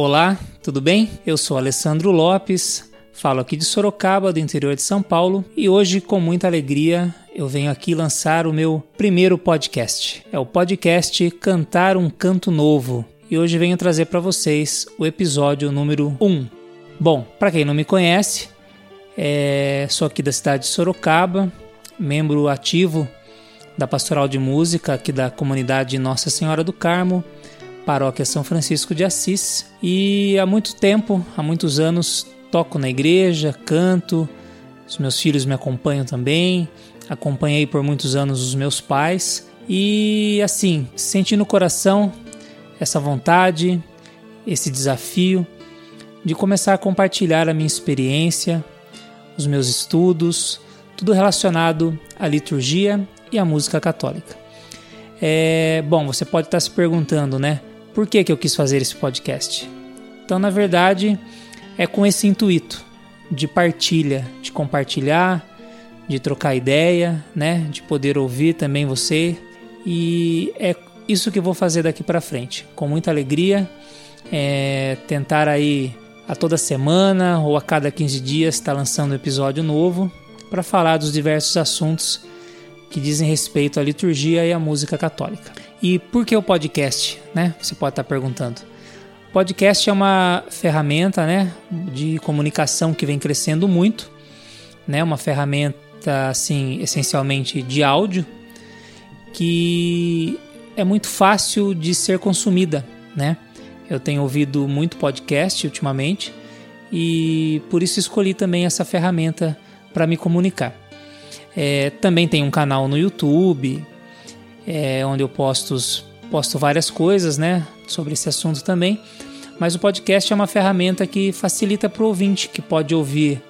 Olá, tudo bem? Eu sou Alessandro Lopes, falo aqui de Sorocaba, do interior de São Paulo, e hoje, com muita alegria, eu venho aqui lançar o meu primeiro podcast. É o podcast Cantar um Canto Novo, e hoje venho trazer para vocês o episódio número 1. Bom, para quem não me conhece, é... sou aqui da cidade de Sorocaba, membro ativo da Pastoral de Música aqui da comunidade Nossa Senhora do Carmo paróquia São Francisco de Assis e há muito tempo, há muitos anos, toco na igreja, canto, os meus filhos me acompanham também, acompanhei por muitos anos os meus pais e assim, senti no coração essa vontade, esse desafio de começar a compartilhar a minha experiência, os meus estudos, tudo relacionado à liturgia e à música católica. É, bom, você pode estar se perguntando, né? Por que, que eu quis fazer esse podcast? Então, na verdade, é com esse intuito de partilha, de compartilhar, de trocar ideia, né, de poder ouvir também você. E é isso que eu vou fazer daqui para frente, com muita alegria, é, tentar aí a toda semana ou a cada 15 dias estar tá lançando um episódio novo para falar dos diversos assuntos que dizem respeito à liturgia e à música católica. E por que o podcast, né? Você pode estar perguntando. Podcast é uma ferramenta, né, de comunicação que vem crescendo muito, né? Uma ferramenta assim, essencialmente de áudio, que é muito fácil de ser consumida, né? Eu tenho ouvido muito podcast ultimamente e por isso escolhi também essa ferramenta para me comunicar. É, também tem um canal no YouTube, é, onde eu posto, posto várias coisas né, sobre esse assunto também. Mas o podcast é uma ferramenta que facilita para o ouvinte, que pode ouvir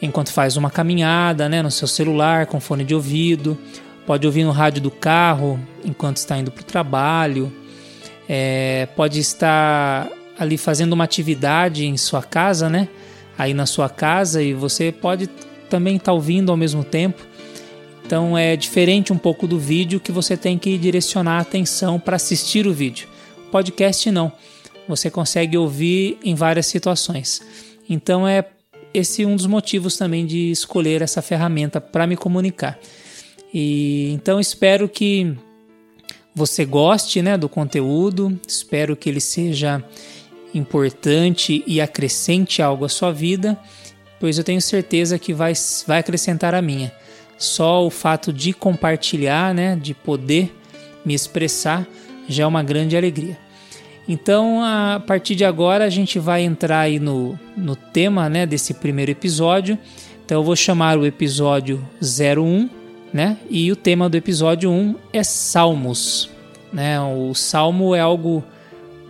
enquanto faz uma caminhada né, no seu celular, com fone de ouvido, pode ouvir no rádio do carro enquanto está indo para o trabalho, é, pode estar ali fazendo uma atividade em sua casa, né? Aí na sua casa e você pode também estar ouvindo ao mesmo tempo. Então é diferente um pouco do vídeo que você tem que direcionar a atenção para assistir o vídeo. Podcast não. Você consegue ouvir em várias situações. Então é esse um dos motivos também de escolher essa ferramenta para me comunicar. E então espero que você goste, né, do conteúdo. Espero que ele seja importante e acrescente algo à sua vida, pois eu tenho certeza que vai, vai acrescentar a minha. Só o fato de compartilhar, né, de poder me expressar, já é uma grande alegria. Então, a partir de agora, a gente vai entrar aí no, no tema né, desse primeiro episódio. Então, eu vou chamar o episódio 01, né? E o tema do episódio 1 é Salmos. Né? O salmo é algo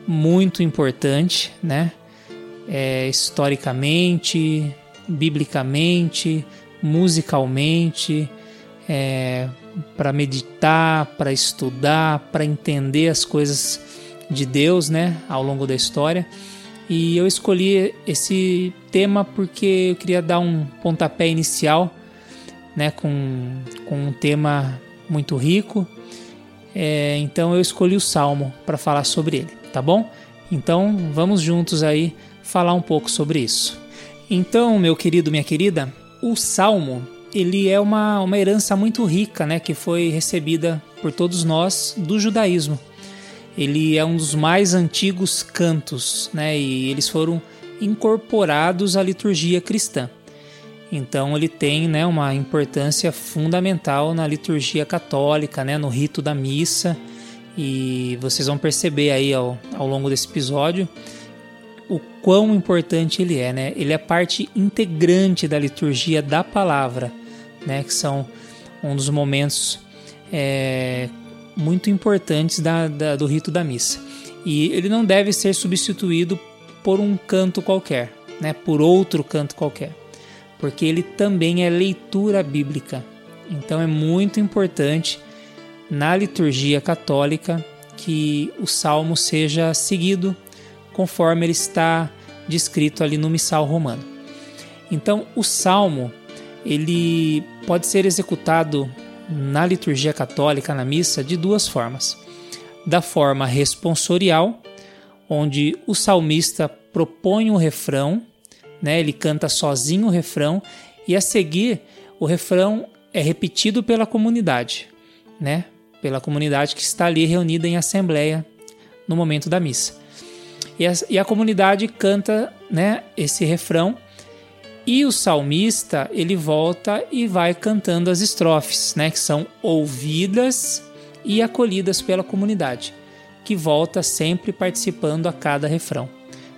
muito importante, né? É, historicamente, biblicamente, musicalmente, é, para meditar, para estudar, para entender as coisas de Deus, né, ao longo da história. E eu escolhi esse tema porque eu queria dar um pontapé inicial, né, com, com um tema muito rico. É, então eu escolhi o Salmo para falar sobre ele, tá bom? Então vamos juntos aí falar um pouco sobre isso. Então, meu querido, minha querida, o Salmo, ele é uma, uma herança muito rica, né, que foi recebida por todos nós do judaísmo. Ele é um dos mais antigos cantos, né, e eles foram incorporados à liturgia cristã. Então ele tem né, uma importância fundamental na liturgia católica, né, no rito da missa, e vocês vão perceber aí ao, ao longo desse episódio o quão importante ele é, né? Ele é parte integrante da liturgia da palavra, né? Que são um dos momentos é, muito importantes da, da, do rito da missa. E ele não deve ser substituído por um canto qualquer, né? Por outro canto qualquer, porque ele também é leitura bíblica. Então é muito importante na liturgia católica que o salmo seja seguido conforme ele está descrito ali no missal romano. Então, o salmo ele pode ser executado na liturgia católica, na missa, de duas formas. Da forma responsorial, onde o salmista propõe o refrão, né? Ele canta sozinho o refrão e a seguir o refrão é repetido pela comunidade, né? Pela comunidade que está ali reunida em assembleia no momento da missa. E a, e a comunidade canta, né, esse refrão e o salmista ele volta e vai cantando as estrofes, né, que são ouvidas e acolhidas pela comunidade, que volta sempre participando a cada refrão.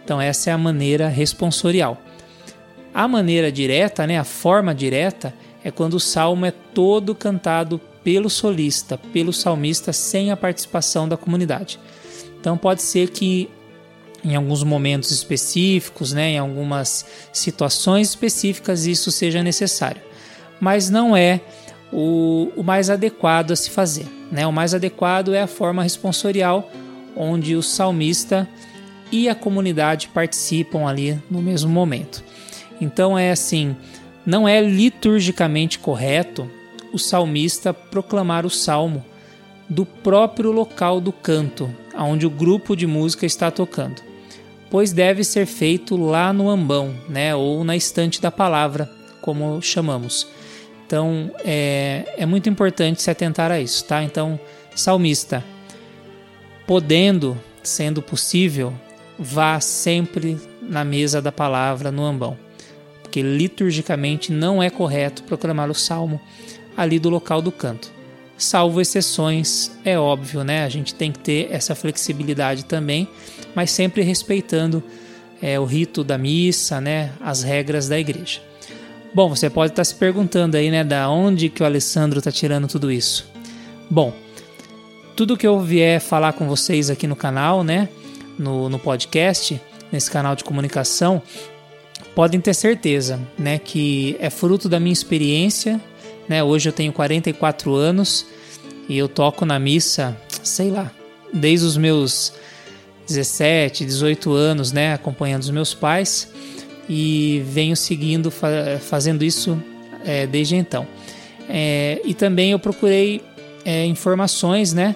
Então essa é a maneira responsorial. A maneira direta, né, a forma direta, é quando o salmo é todo cantado pelo solista, pelo salmista, sem a participação da comunidade. Então pode ser que em alguns momentos específicos, né, em algumas situações específicas, isso seja necessário. Mas não é o, o mais adequado a se fazer. Né? O mais adequado é a forma responsorial, onde o salmista e a comunidade participam ali no mesmo momento. Então é assim, não é liturgicamente correto o salmista proclamar o salmo do próprio local do canto, onde o grupo de música está tocando, pois deve ser feito lá no ambão, né, ou na estante da palavra, como chamamos. Então é, é muito importante se atentar a isso, tá? Então, salmista, podendo, sendo possível, vá sempre na mesa da palavra no ambão, porque liturgicamente não é correto proclamar o salmo ali do local do canto. Salvo exceções, é óbvio, né? A gente tem que ter essa flexibilidade também, mas sempre respeitando é, o rito da missa, né? As regras da igreja. Bom, você pode estar se perguntando aí, né? Da onde que o Alessandro está tirando tudo isso? Bom, tudo que eu vier falar com vocês aqui no canal, né? no, no podcast, nesse canal de comunicação, podem ter certeza, né, que é fruto da minha experiência, né? Hoje eu tenho 44 anos e eu toco na missa, sei lá, desde os meus 17, 18 anos, né, acompanhando os meus pais e venho seguindo fazendo isso é, desde então. É, e também eu procurei é, informações, né,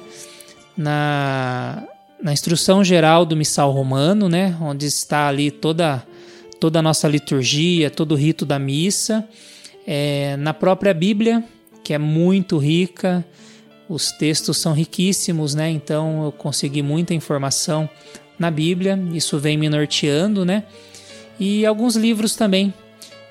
na na instrução geral do missal romano, né, onde está ali toda toda a nossa liturgia, todo o rito da missa, é, na própria Bíblia, que é muito rica, os textos são riquíssimos, né? Então eu consegui muita informação na Bíblia, isso vem me norteando, né? E alguns livros também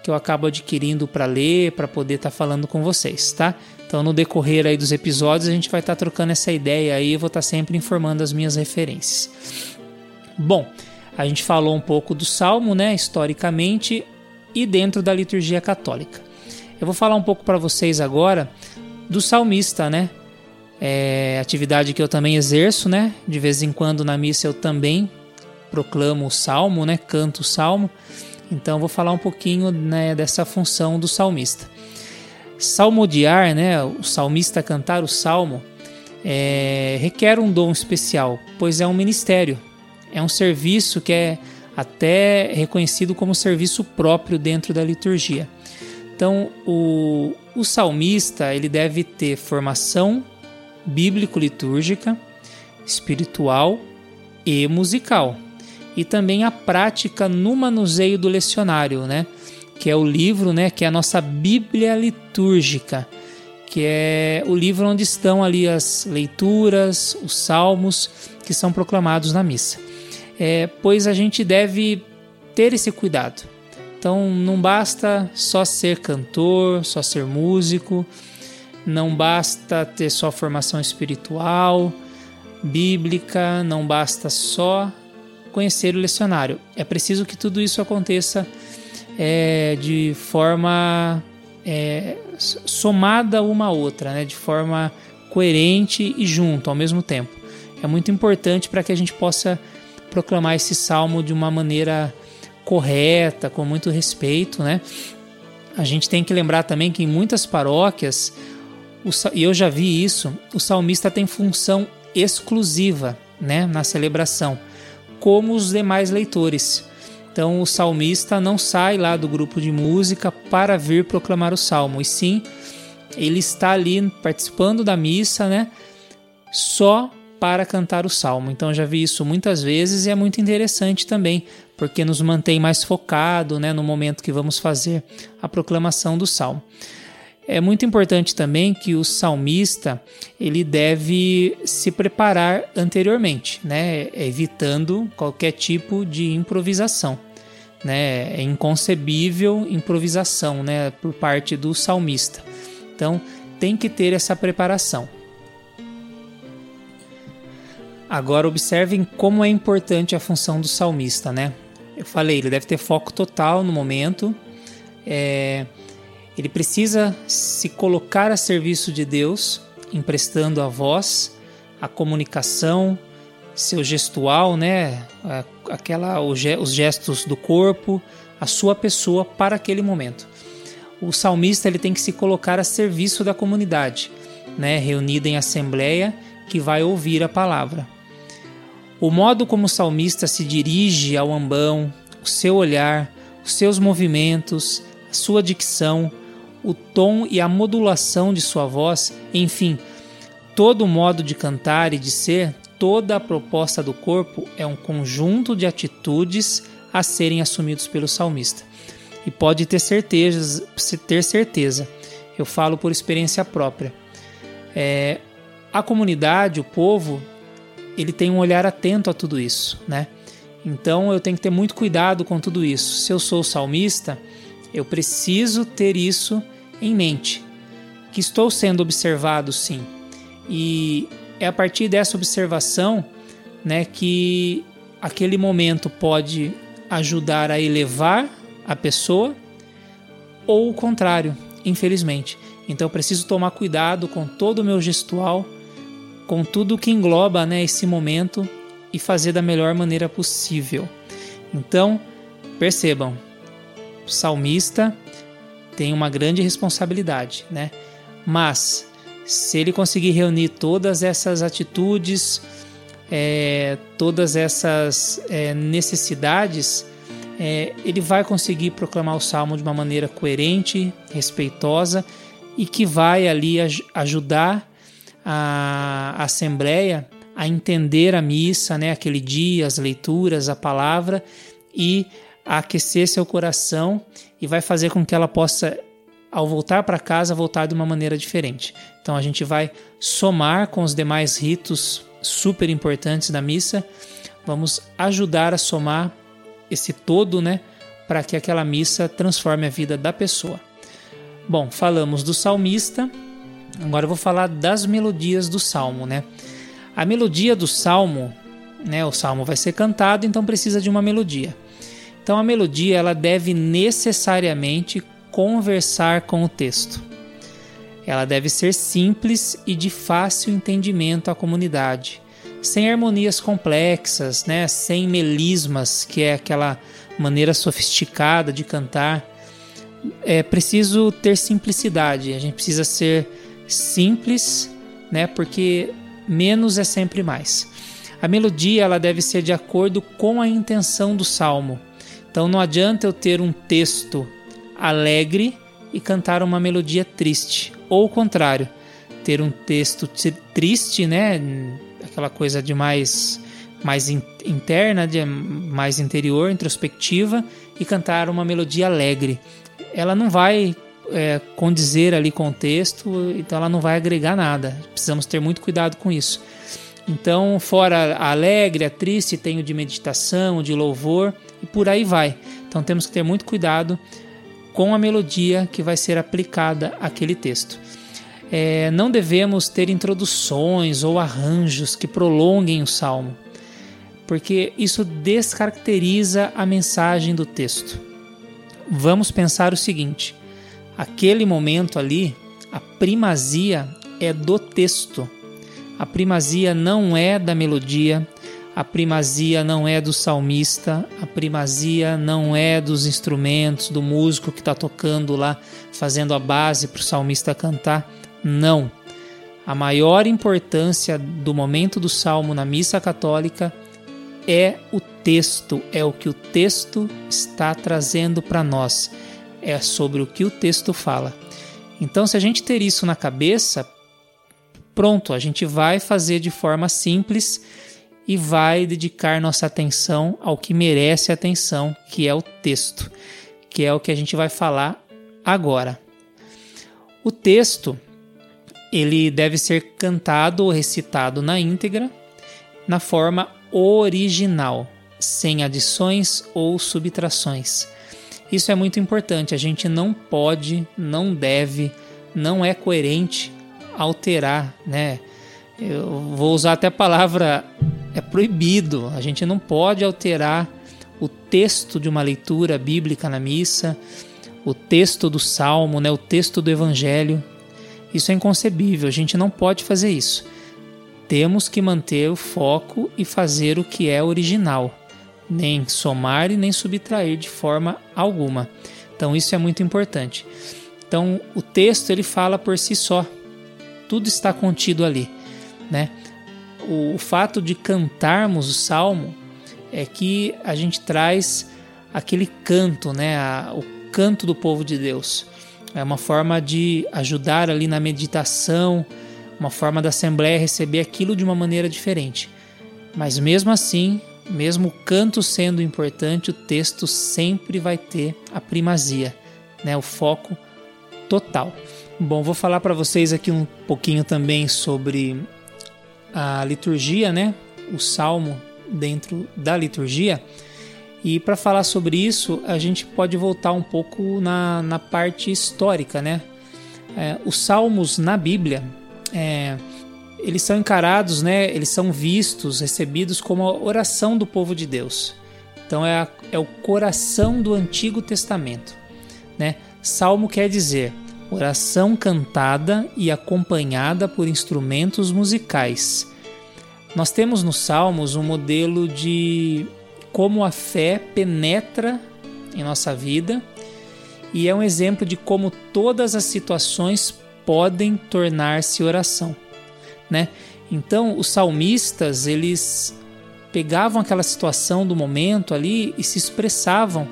que eu acabo adquirindo para ler, para poder estar tá falando com vocês, tá? Então, no decorrer aí dos episódios, a gente vai estar tá trocando essa ideia aí, eu vou estar tá sempre informando as minhas referências. Bom, a gente falou um pouco do Salmo, né, historicamente e dentro da liturgia católica. Eu vou falar um pouco para vocês agora do salmista, né? É, atividade que eu também exerço, né? De vez em quando na missa eu também proclamo o salmo, né? Canto o salmo. Então vou falar um pouquinho né, dessa função do salmista. Salmodiar, né, o salmista cantar o salmo, é, requer um dom especial, pois é um ministério, é um serviço que é até reconhecido como serviço próprio dentro da liturgia. Então, o, o salmista ele deve ter formação bíblico-litúrgica, espiritual e musical, e também a prática no manuseio do lecionário, né? que é o livro, né, que é a nossa Bíblia litúrgica, que é o livro onde estão ali as leituras, os salmos que são proclamados na missa. É, pois a gente deve ter esse cuidado. Então não basta só ser cantor, só ser músico, não basta ter só formação espiritual, bíblica, não basta só conhecer o lecionário. É preciso que tudo isso aconteça é, de forma é, somada uma à outra, né? de forma coerente e junto ao mesmo tempo. É muito importante para que a gente possa proclamar esse salmo de uma maneira correta, com muito respeito, né? A gente tem que lembrar também que em muitas paróquias, e eu já vi isso, o salmista tem função exclusiva né, na celebração, como os demais leitores. Então o salmista não sai lá do grupo de música para vir proclamar o salmo, e sim ele está ali participando da missa, né? Só para cantar o salmo. Então já vi isso muitas vezes e é muito interessante também, porque nos mantém mais focado, né, no momento que vamos fazer a proclamação do salmo. É muito importante também que o salmista ele deve se preparar anteriormente, né, evitando qualquer tipo de improvisação. Né, é inconcebível improvisação né, por parte do salmista. Então tem que ter essa preparação. Agora observem como é importante a função do salmista, né? Eu falei, ele deve ter foco total no momento. É, ele precisa se colocar a serviço de Deus, emprestando a voz, a comunicação, seu gestual, né? Aquela, os gestos do corpo, a sua pessoa para aquele momento. O salmista ele tem que se colocar a serviço da comunidade, né? Reunida em assembleia que vai ouvir a palavra. O modo como o salmista se dirige ao ambão, o seu olhar, os seus movimentos, a sua dicção, o tom e a modulação de sua voz, enfim, todo o modo de cantar e de ser, toda a proposta do corpo é um conjunto de atitudes a serem assumidos pelo salmista. E pode ter certeza, ter certeza, eu falo por experiência própria. É, a comunidade, o povo, ele tem um olhar atento a tudo isso, né? Então eu tenho que ter muito cuidado com tudo isso. Se eu sou salmista, eu preciso ter isso em mente, que estou sendo observado sim. E é a partir dessa observação, né, que aquele momento pode ajudar a elevar a pessoa ou o contrário, infelizmente. Então eu preciso tomar cuidado com todo o meu gestual com tudo que engloba né, esse momento e fazer da melhor maneira possível. Então, percebam, salmista tem uma grande responsabilidade, né? Mas se ele conseguir reunir todas essas atitudes, é, todas essas é, necessidades, é, ele vai conseguir proclamar o salmo de uma maneira coerente, respeitosa e que vai ali ajudar a assembleia a entender a missa, né, aquele dia, as leituras, a palavra e a aquecer seu coração e vai fazer com que ela possa ao voltar para casa voltar de uma maneira diferente. Então a gente vai somar com os demais ritos super importantes da missa, vamos ajudar a somar esse todo, né, para que aquela missa transforme a vida da pessoa. Bom, falamos do salmista, Agora eu vou falar das melodias do salmo, né? A melodia do salmo, né? O salmo vai ser cantado, então precisa de uma melodia. Então a melodia ela deve necessariamente conversar com o texto. Ela deve ser simples e de fácil entendimento à comunidade, sem harmonias complexas, né? Sem melismas, que é aquela maneira sofisticada de cantar. É preciso ter simplicidade. A gente precisa ser simples, né? Porque menos é sempre mais. A melodia ela deve ser de acordo com a intenção do salmo. Então não adianta eu ter um texto alegre e cantar uma melodia triste, ou o contrário, ter um texto triste, né, aquela coisa de mais mais interna, de mais interior, introspectiva e cantar uma melodia alegre. Ela não vai é, condizer ali com o texto, então ela não vai agregar nada. Precisamos ter muito cuidado com isso. Então, fora a alegre, a triste, tem o de meditação, o de louvor e por aí vai. Então, temos que ter muito cuidado com a melodia que vai ser aplicada àquele texto. É, não devemos ter introduções ou arranjos que prolonguem o salmo, porque isso descaracteriza a mensagem do texto. Vamos pensar o seguinte: aquele momento ali, a primazia é do texto. A primazia não é da melodia, a primazia não é do salmista, a primazia não é dos instrumentos, do músico que está tocando lá, fazendo a base para o salmista cantar. Não. A maior importância do momento do salmo na missa católica é o texto, é o que o texto está trazendo para nós é sobre o que o texto fala. Então, se a gente ter isso na cabeça, pronto, a gente vai fazer de forma simples e vai dedicar nossa atenção ao que merece atenção, que é o texto, que é o que a gente vai falar agora. O texto ele deve ser cantado ou recitado na íntegra, na forma original, sem adições ou subtrações. Isso é muito importante, a gente não pode, não deve, não é coerente alterar, né? Eu vou usar até a palavra é proibido. A gente não pode alterar o texto de uma leitura bíblica na missa, o texto do salmo, né, o texto do evangelho. Isso é inconcebível, a gente não pode fazer isso. Temos que manter o foco e fazer o que é original, nem somar e nem subtrair de forma alguma. Então isso é muito importante. Então o texto ele fala por si só. Tudo está contido ali, né? o, o fato de cantarmos o salmo é que a gente traz aquele canto, né, a, o canto do povo de Deus. É uma forma de ajudar ali na meditação, uma forma da Assembleia receber aquilo de uma maneira diferente. Mas mesmo assim, mesmo o canto sendo importante, o texto sempre vai ter a primazia, né, o foco total. Bom, vou falar para vocês aqui um pouquinho também sobre a liturgia, né? O salmo dentro da liturgia. E para falar sobre isso, a gente pode voltar um pouco na, na parte histórica, né? É, os salmos na Bíblia, é, eles são encarados, né? Eles são vistos, recebidos como a oração do povo de Deus. Então é, a, é o coração do Antigo Testamento, né? Salmo quer dizer oração cantada e acompanhada por instrumentos musicais. Nós temos nos Salmos um modelo de como a fé penetra em nossa vida e é um exemplo de como todas as situações podem tornar-se oração, né? Então, os salmistas, eles pegavam aquela situação do momento ali e se expressavam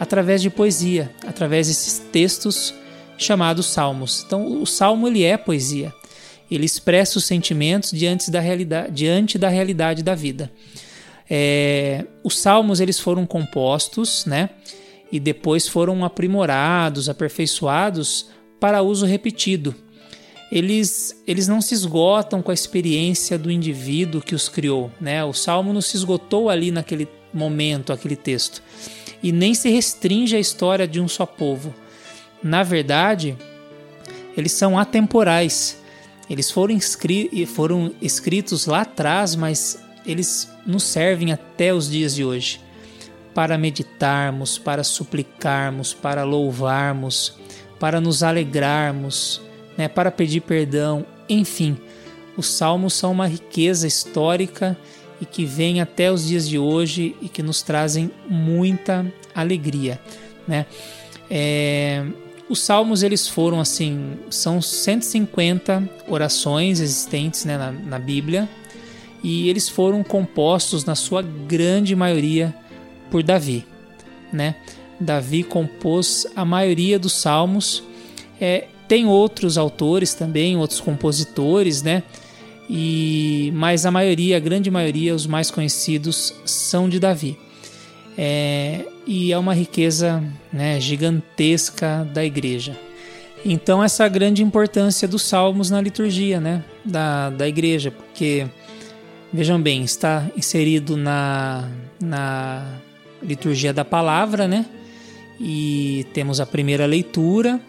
através de poesia, através desses textos chamados salmos. Então, o salmo ele é poesia. Ele expressa os sentimentos diante da realidade, diante da, realidade da vida. É, os salmos eles foram compostos, né? E depois foram aprimorados, aperfeiçoados para uso repetido. Eles, eles não se esgotam com a experiência do indivíduo que os criou, né? O salmo não se esgotou ali naquele momento, aquele texto, e nem se restringe à história de um só povo na verdade, eles são atemporais. Eles foram, foram escritos lá atrás, mas eles nos servem até os dias de hoje para meditarmos, para suplicarmos, para louvarmos, para nos alegrarmos, né, para pedir perdão, enfim. Os salmos são uma riqueza histórica e que vem até os dias de hoje e que nos trazem muita alegria, né? É, os salmos eles foram assim, são 150 orações existentes né, na, na Bíblia e eles foram compostos na sua grande maioria por Davi, né? Davi compôs a maioria dos salmos. É, tem outros autores também, outros compositores, né? E mas a maioria, a grande maioria, os mais conhecidos são de Davi. É, e é uma riqueza né, gigantesca da igreja. Então, essa grande importância dos salmos na liturgia né, da, da igreja, porque, vejam bem, está inserido na, na liturgia da palavra, né? E temos a primeira leitura,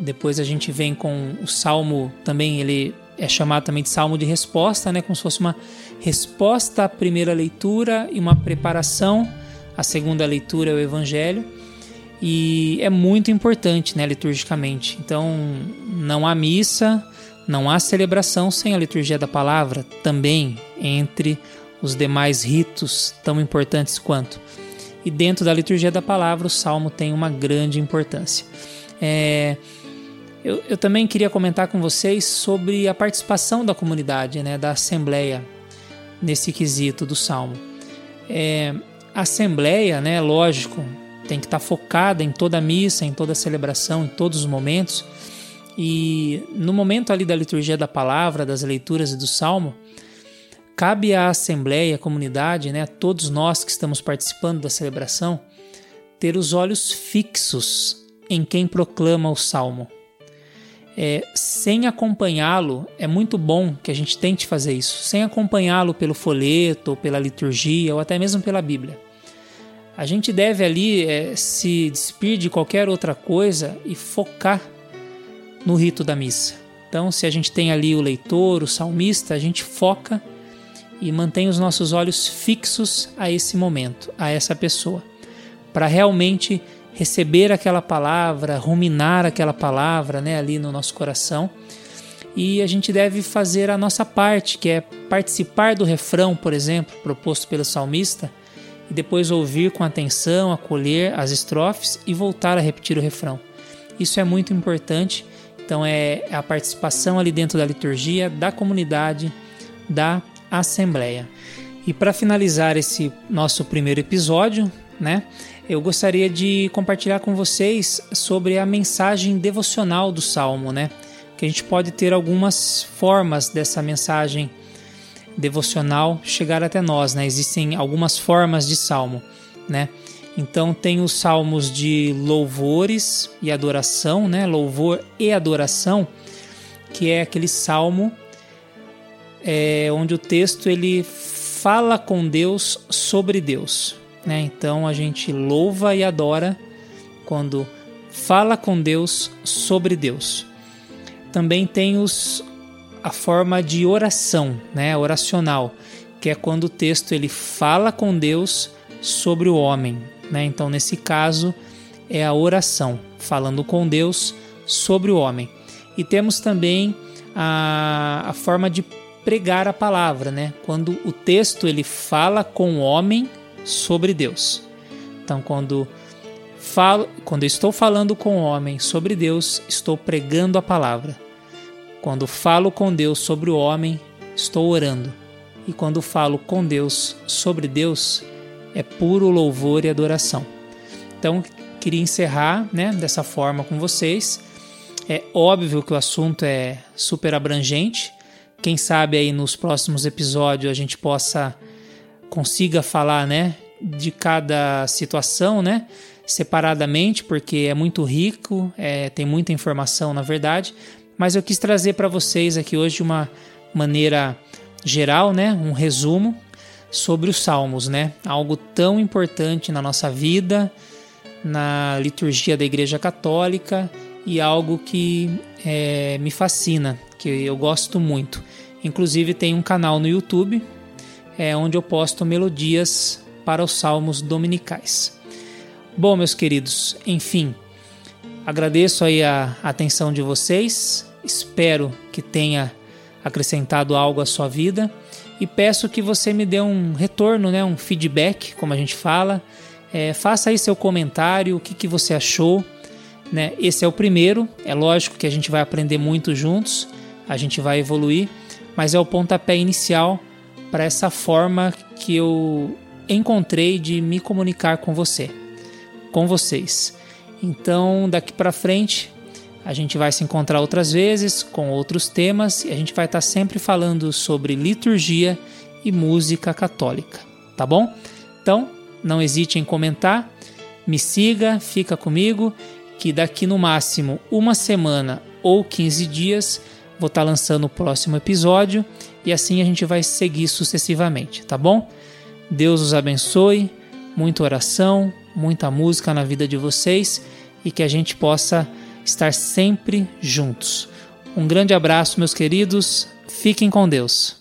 depois a gente vem com o salmo também, ele é chamado também de salmo de resposta, né? Como se fosse uma resposta à primeira leitura e uma preparação a segunda leitura é o Evangelho e é muito importante, né, liturgicamente. Então, não há missa, não há celebração sem a liturgia da palavra, também entre os demais ritos tão importantes quanto. E dentro da liturgia da palavra, o salmo tem uma grande importância. É, eu, eu, também queria comentar com vocês sobre a participação da comunidade, né, da assembleia, nesse quesito do salmo. É, assembleia, né, lógico, tem que estar focada em toda a missa, em toda a celebração, em todos os momentos, E no momento ali da liturgia da palavra, das leituras e do salmo, cabe à assembleia, à comunidade, né, a todos nós que estamos participando da celebração, ter os olhos fixos em quem proclama o salmo. É, sem acompanhá-lo, é muito bom que a gente tente fazer isso, sem acompanhá-lo pelo folheto, ou pela liturgia, ou até mesmo pela Bíblia. A gente deve ali é, se despir de qualquer outra coisa e focar no rito da missa. Então, se a gente tem ali o leitor, o salmista, a gente foca e mantém os nossos olhos fixos a esse momento, a essa pessoa, para realmente receber aquela palavra, ruminar aquela palavra né, ali no nosso coração. E a gente deve fazer a nossa parte, que é participar do refrão, por exemplo, proposto pelo salmista, e depois ouvir com atenção, acolher as estrofes e voltar a repetir o refrão. Isso é muito importante então é a participação ali dentro da liturgia, da comunidade, da assembleia. E para finalizar esse nosso primeiro episódio, né, eu gostaria de compartilhar com vocês sobre a mensagem devocional do Salmo, né? Que a gente pode ter algumas formas dessa mensagem devocional chegar até nós, né? Existem algumas formas de salmo, né? Então tem os salmos de louvores e adoração, né? Louvor e adoração, que é aquele salmo é, onde o texto ele fala com Deus sobre Deus, né? Então a gente louva e adora quando fala com Deus sobre Deus. Também tem os a forma de oração, né? Oracional, que é quando o texto ele fala com Deus sobre o homem, né? Então, nesse caso, é a oração, falando com Deus sobre o homem. E temos também a, a forma de pregar a palavra, né? quando o texto ele fala com o homem sobre Deus. Então, quando falo, quando estou falando com o homem sobre Deus, estou pregando a palavra. Quando falo com Deus sobre o homem, estou orando. E quando falo com Deus sobre Deus, é puro louvor e adoração. Então, queria encerrar né, dessa forma com vocês. É óbvio que o assunto é super abrangente. Quem sabe aí nos próximos episódios a gente possa consiga falar, né, de cada situação, né, separadamente, porque é muito rico, é, tem muita informação na verdade. Mas eu quis trazer para vocês aqui hoje uma maneira geral, né, um resumo sobre os salmos, né? Algo tão importante na nossa vida, na liturgia da Igreja Católica e algo que é, me fascina, que eu gosto muito. Inclusive tem um canal no YouTube é, onde eu posto melodias para os salmos dominicais. Bom, meus queridos, enfim, agradeço aí a atenção de vocês. Espero que tenha acrescentado algo à sua vida e peço que você me dê um retorno, né, um feedback, como a gente fala. É, faça aí seu comentário, o que, que você achou. Né? Esse é o primeiro, é lógico que a gente vai aprender muito juntos, a gente vai evoluir, mas é o pontapé inicial para essa forma que eu encontrei de me comunicar com você, com vocês. Então, daqui para frente, a gente vai se encontrar outras vezes com outros temas e a gente vai estar sempre falando sobre liturgia e música católica, tá bom? Então, não hesite em comentar, me siga, fica comigo, que daqui no máximo uma semana ou 15 dias vou estar lançando o próximo episódio e assim a gente vai seguir sucessivamente, tá bom? Deus os abençoe, muita oração, muita música na vida de vocês e que a gente possa estar sempre juntos. Um grande abraço, meus queridos. Fiquem com Deus.